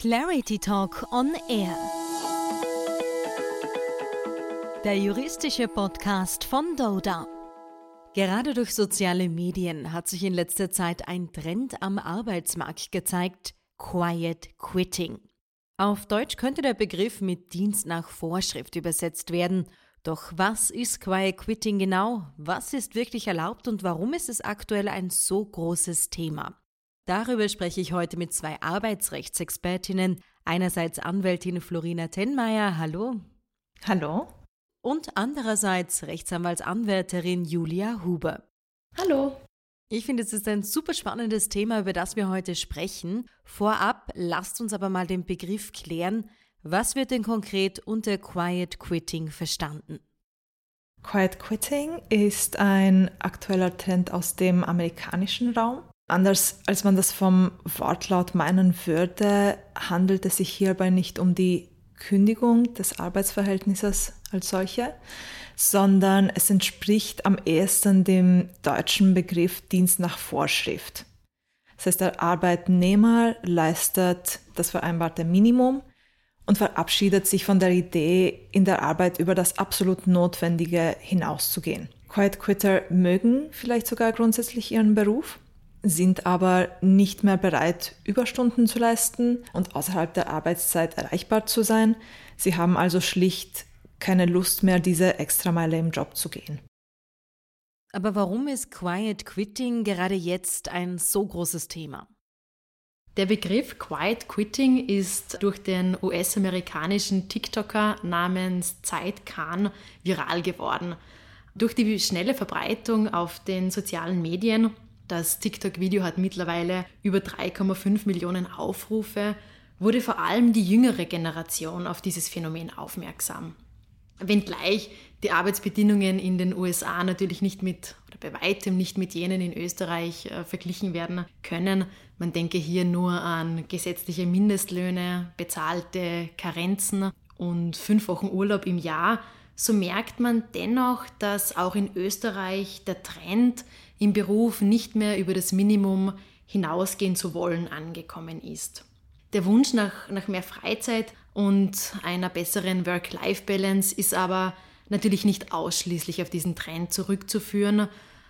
Clarity Talk on Air. Der juristische Podcast von Doda. Gerade durch soziale Medien hat sich in letzter Zeit ein Trend am Arbeitsmarkt gezeigt: Quiet Quitting. Auf Deutsch könnte der Begriff mit Dienst nach Vorschrift übersetzt werden. Doch was ist Quiet Quitting genau? Was ist wirklich erlaubt und warum ist es aktuell ein so großes Thema? Darüber spreche ich heute mit zwei Arbeitsrechtsexpertinnen. Einerseits Anwältin Florina Tenmeier, hallo. Hallo. Und andererseits Rechtsanwaltsanwärterin Julia Huber. Hallo. Ich finde, es ist ein super spannendes Thema, über das wir heute sprechen. Vorab lasst uns aber mal den Begriff klären. Was wird denn konkret unter Quiet Quitting verstanden? Quiet Quitting ist ein aktueller Trend aus dem amerikanischen Raum. Anders als man das vom Wortlaut meinen würde, handelt es sich hierbei nicht um die Kündigung des Arbeitsverhältnisses als solche, sondern es entspricht am ehesten dem deutschen Begriff Dienst nach Vorschrift. Das heißt, der Arbeitnehmer leistet das vereinbarte Minimum und verabschiedet sich von der Idee, in der Arbeit über das absolut Notwendige hinauszugehen. Quiet Quitter mögen vielleicht sogar grundsätzlich ihren Beruf, sind aber nicht mehr bereit, Überstunden zu leisten und außerhalb der Arbeitszeit erreichbar zu sein. Sie haben also schlicht keine Lust mehr, diese Extrameile im Job zu gehen. Aber warum ist Quiet Quitting gerade jetzt ein so großes Thema? Der Begriff Quiet Quitting ist durch den US-amerikanischen TikToker namens Zeit Khan viral geworden. Durch die schnelle Verbreitung auf den sozialen Medien das TikTok-Video hat mittlerweile über 3,5 Millionen Aufrufe, wurde vor allem die jüngere Generation auf dieses Phänomen aufmerksam. Wenngleich die Arbeitsbedingungen in den USA natürlich nicht mit oder bei weitem nicht mit jenen in Österreich äh, verglichen werden können. Man denke hier nur an gesetzliche Mindestlöhne, bezahlte Karenzen und fünf Wochen Urlaub im Jahr. So merkt man dennoch, dass auch in Österreich der Trend im Beruf nicht mehr über das Minimum hinausgehen zu wollen angekommen ist. Der Wunsch nach, nach mehr Freizeit und einer besseren Work-Life-Balance ist aber natürlich nicht ausschließlich auf diesen Trend zurückzuführen.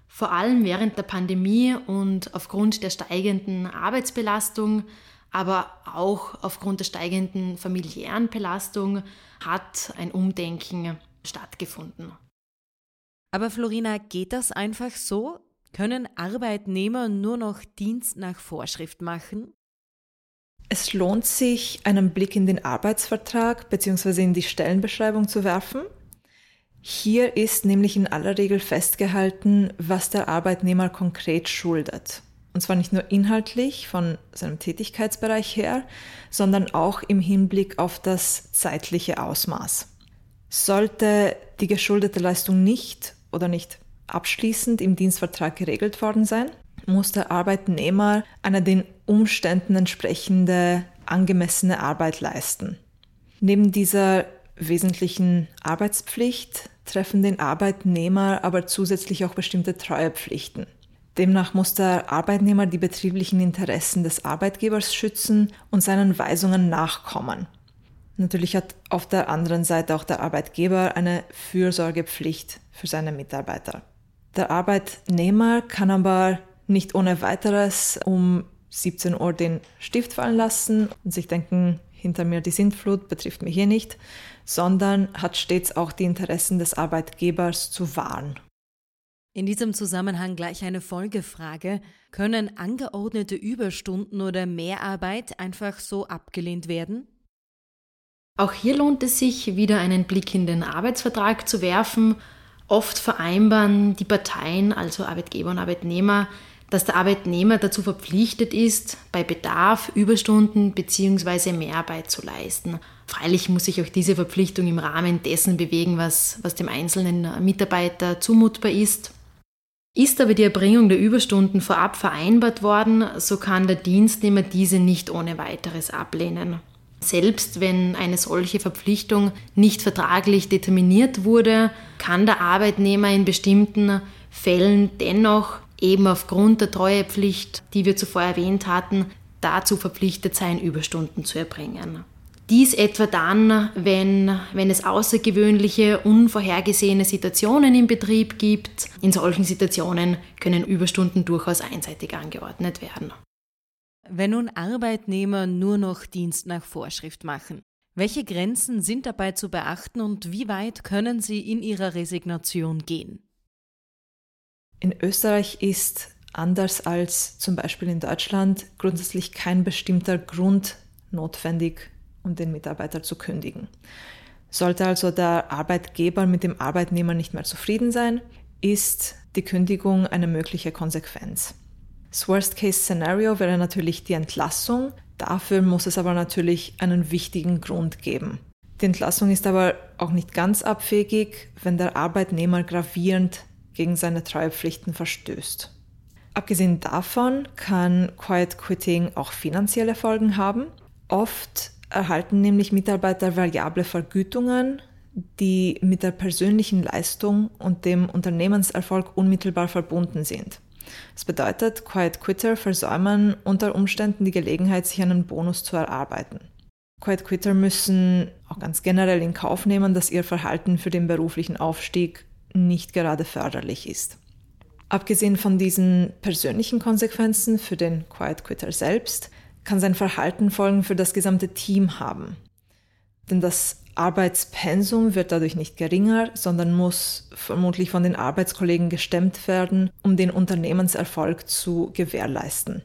Vor allem während der Pandemie und aufgrund der steigenden Arbeitsbelastung, aber auch aufgrund der steigenden familiären Belastung hat ein Umdenken stattgefunden. Aber Florina, geht das einfach so? Können Arbeitnehmer nur noch Dienst nach Vorschrift machen? Es lohnt sich, einen Blick in den Arbeitsvertrag bzw. in die Stellenbeschreibung zu werfen. Hier ist nämlich in aller Regel festgehalten, was der Arbeitnehmer konkret schuldet. Und zwar nicht nur inhaltlich von seinem Tätigkeitsbereich her, sondern auch im Hinblick auf das zeitliche Ausmaß. Sollte die geschuldete Leistung nicht oder nicht abschließend im Dienstvertrag geregelt worden sein, muss der Arbeitnehmer eine den Umständen entsprechende angemessene Arbeit leisten. Neben dieser wesentlichen Arbeitspflicht treffen den Arbeitnehmer aber zusätzlich auch bestimmte Treuepflichten. Demnach muss der Arbeitnehmer die betrieblichen Interessen des Arbeitgebers schützen und seinen Weisungen nachkommen. Natürlich hat auf der anderen Seite auch der Arbeitgeber eine Fürsorgepflicht für seine Mitarbeiter. Der Arbeitnehmer kann aber nicht ohne weiteres um 17 Uhr den Stift fallen lassen und sich denken, hinter mir die Sintflut betrifft mich hier nicht, sondern hat stets auch die Interessen des Arbeitgebers zu wahren. In diesem Zusammenhang gleich eine Folgefrage. Können angeordnete Überstunden oder Mehrarbeit einfach so abgelehnt werden? Auch hier lohnt es sich, wieder einen Blick in den Arbeitsvertrag zu werfen Oft vereinbaren die Parteien, also Arbeitgeber und Arbeitnehmer, dass der Arbeitnehmer dazu verpflichtet ist, bei Bedarf Überstunden bzw. Mehrarbeit zu leisten. Freilich muss sich auch diese Verpflichtung im Rahmen dessen bewegen, was, was dem einzelnen Mitarbeiter zumutbar ist. Ist aber die Erbringung der Überstunden vorab vereinbart worden, so kann der Dienstnehmer diese nicht ohne weiteres ablehnen. Selbst wenn eine solche Verpflichtung nicht vertraglich determiniert wurde, kann der Arbeitnehmer in bestimmten Fällen dennoch eben aufgrund der Treuepflicht, die wir zuvor erwähnt hatten, dazu verpflichtet sein, Überstunden zu erbringen. Dies etwa dann, wenn, wenn es außergewöhnliche, unvorhergesehene Situationen im Betrieb gibt. In solchen Situationen können Überstunden durchaus einseitig angeordnet werden. Wenn nun Arbeitnehmer nur noch Dienst nach Vorschrift machen, welche Grenzen sind dabei zu beachten und wie weit können sie in ihrer Resignation gehen? In Österreich ist anders als zum Beispiel in Deutschland grundsätzlich kein bestimmter Grund notwendig, um den Mitarbeiter zu kündigen. Sollte also der Arbeitgeber mit dem Arbeitnehmer nicht mehr zufrieden sein, ist die Kündigung eine mögliche Konsequenz. Das Worst-Case-Szenario wäre natürlich die Entlassung, Dafür muss es aber natürlich einen wichtigen Grund geben. Die Entlassung ist aber auch nicht ganz abwegig, wenn der Arbeitnehmer gravierend gegen seine Treuepflichten verstößt. Abgesehen davon kann Quiet Quitting auch finanzielle Folgen haben. Oft erhalten nämlich Mitarbeiter variable Vergütungen, die mit der persönlichen Leistung und dem Unternehmenserfolg unmittelbar verbunden sind. Das bedeutet, Quiet Quitter versäumen unter Umständen die Gelegenheit, sich einen Bonus zu erarbeiten. Quiet Quitter müssen auch ganz generell in Kauf nehmen, dass ihr Verhalten für den beruflichen Aufstieg nicht gerade förderlich ist. Abgesehen von diesen persönlichen Konsequenzen für den Quiet Quitter selbst, kann sein Verhalten Folgen für das gesamte Team haben. Denn das Arbeitspensum wird dadurch nicht geringer, sondern muss vermutlich von den Arbeitskollegen gestemmt werden, um den Unternehmenserfolg zu gewährleisten.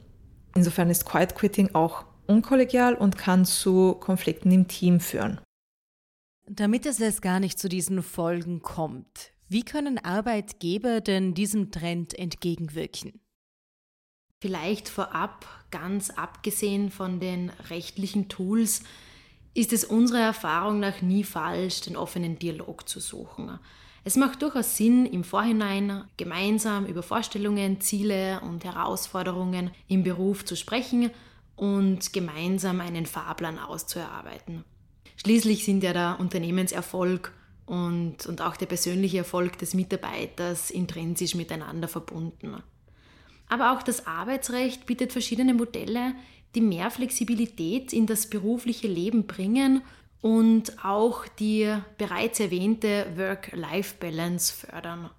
Insofern ist Quiet Quitting auch unkollegial und kann zu Konflikten im Team führen. Damit es jetzt gar nicht zu diesen Folgen kommt, wie können Arbeitgeber denn diesem Trend entgegenwirken? Vielleicht vorab, ganz abgesehen von den rechtlichen Tools, ist es unserer Erfahrung nach nie falsch, den offenen Dialog zu suchen. Es macht durchaus Sinn, im Vorhinein gemeinsam über Vorstellungen, Ziele und Herausforderungen im Beruf zu sprechen und gemeinsam einen Fahrplan auszuerarbeiten. Schließlich sind ja der Unternehmenserfolg und, und auch der persönliche Erfolg des Mitarbeiters intrinsisch miteinander verbunden. Aber auch das Arbeitsrecht bietet verschiedene Modelle, die mehr Flexibilität in das berufliche Leben bringen und auch die bereits erwähnte Work-Life-Balance fördern.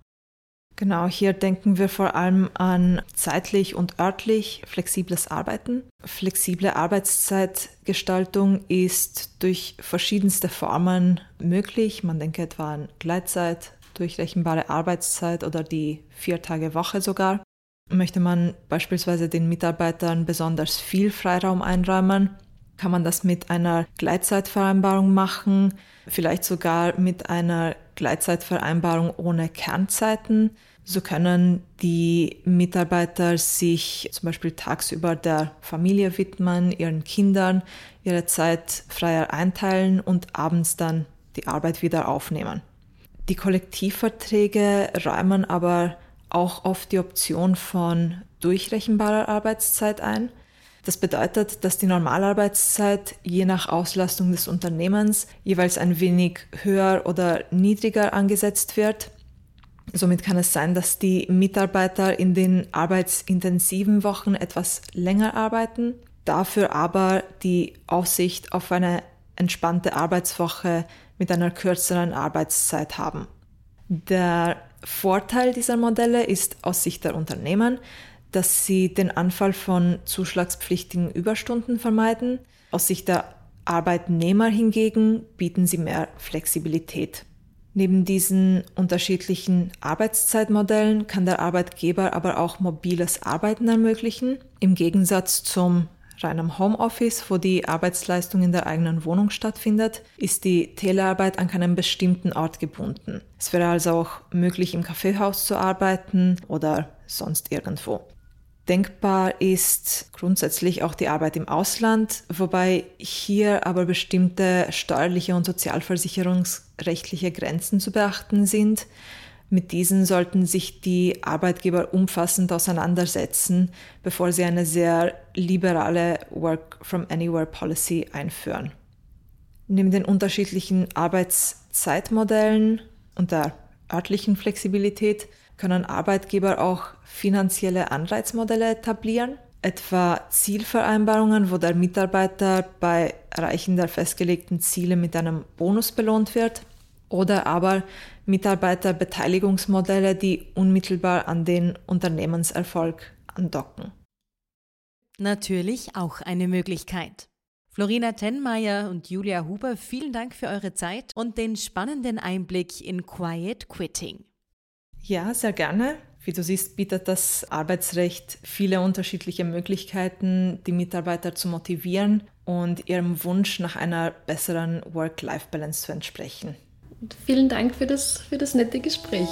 Genau, hier denken wir vor allem an zeitlich und örtlich flexibles Arbeiten. Flexible Arbeitszeitgestaltung ist durch verschiedenste Formen möglich. Man denke etwa an Gleitzeit, durchrechenbare Arbeitszeit oder die Vier-Tage-Woche sogar. Möchte man beispielsweise den Mitarbeitern besonders viel Freiraum einräumen, kann man das mit einer Gleitzeitvereinbarung machen, vielleicht sogar mit einer Gleitzeitvereinbarung ohne Kernzeiten. So können die Mitarbeiter sich zum Beispiel tagsüber der Familie widmen, ihren Kindern ihre Zeit freier einteilen und abends dann die Arbeit wieder aufnehmen. Die Kollektivverträge räumen aber auch oft die Option von durchrechenbarer Arbeitszeit ein. Das bedeutet, dass die Normalarbeitszeit je nach Auslastung des Unternehmens jeweils ein wenig höher oder niedriger angesetzt wird. Somit kann es sein, dass die Mitarbeiter in den arbeitsintensiven Wochen etwas länger arbeiten, dafür aber die Aussicht auf eine entspannte Arbeitswoche mit einer kürzeren Arbeitszeit haben. Der Vorteil dieser Modelle ist aus Sicht der Unternehmen, dass sie den Anfall von zuschlagspflichtigen Überstunden vermeiden. Aus Sicht der Arbeitnehmer hingegen bieten sie mehr Flexibilität. Neben diesen unterschiedlichen Arbeitszeitmodellen kann der Arbeitgeber aber auch mobiles Arbeiten ermöglichen, im Gegensatz zum rein am Homeoffice, wo die Arbeitsleistung in der eigenen Wohnung stattfindet, ist die Telearbeit an keinen bestimmten Ort gebunden. Es wäre also auch möglich, im Kaffeehaus zu arbeiten oder sonst irgendwo. Denkbar ist grundsätzlich auch die Arbeit im Ausland, wobei hier aber bestimmte steuerliche und sozialversicherungsrechtliche Grenzen zu beachten sind. Mit diesen sollten sich die Arbeitgeber umfassend auseinandersetzen, bevor sie eine sehr liberale Work from Anywhere Policy einführen. Neben den unterschiedlichen Arbeitszeitmodellen und der örtlichen Flexibilität können Arbeitgeber auch finanzielle Anreizmodelle etablieren. etwa Zielvereinbarungen, wo der Mitarbeiter bei Erreichen der festgelegten Ziele mit einem Bonus belohnt wird, oder aber Mitarbeiterbeteiligungsmodelle, die unmittelbar an den Unternehmenserfolg andocken. Natürlich auch eine Möglichkeit. Florina Tenmeier und Julia Huber, vielen Dank für eure Zeit und den spannenden Einblick in Quiet Quitting. Ja, sehr gerne. Wie du siehst, bietet das Arbeitsrecht viele unterschiedliche Möglichkeiten, die Mitarbeiter zu motivieren und ihrem Wunsch nach einer besseren Work-Life-Balance zu entsprechen. Und vielen Dank für das, für das nette Gespräch.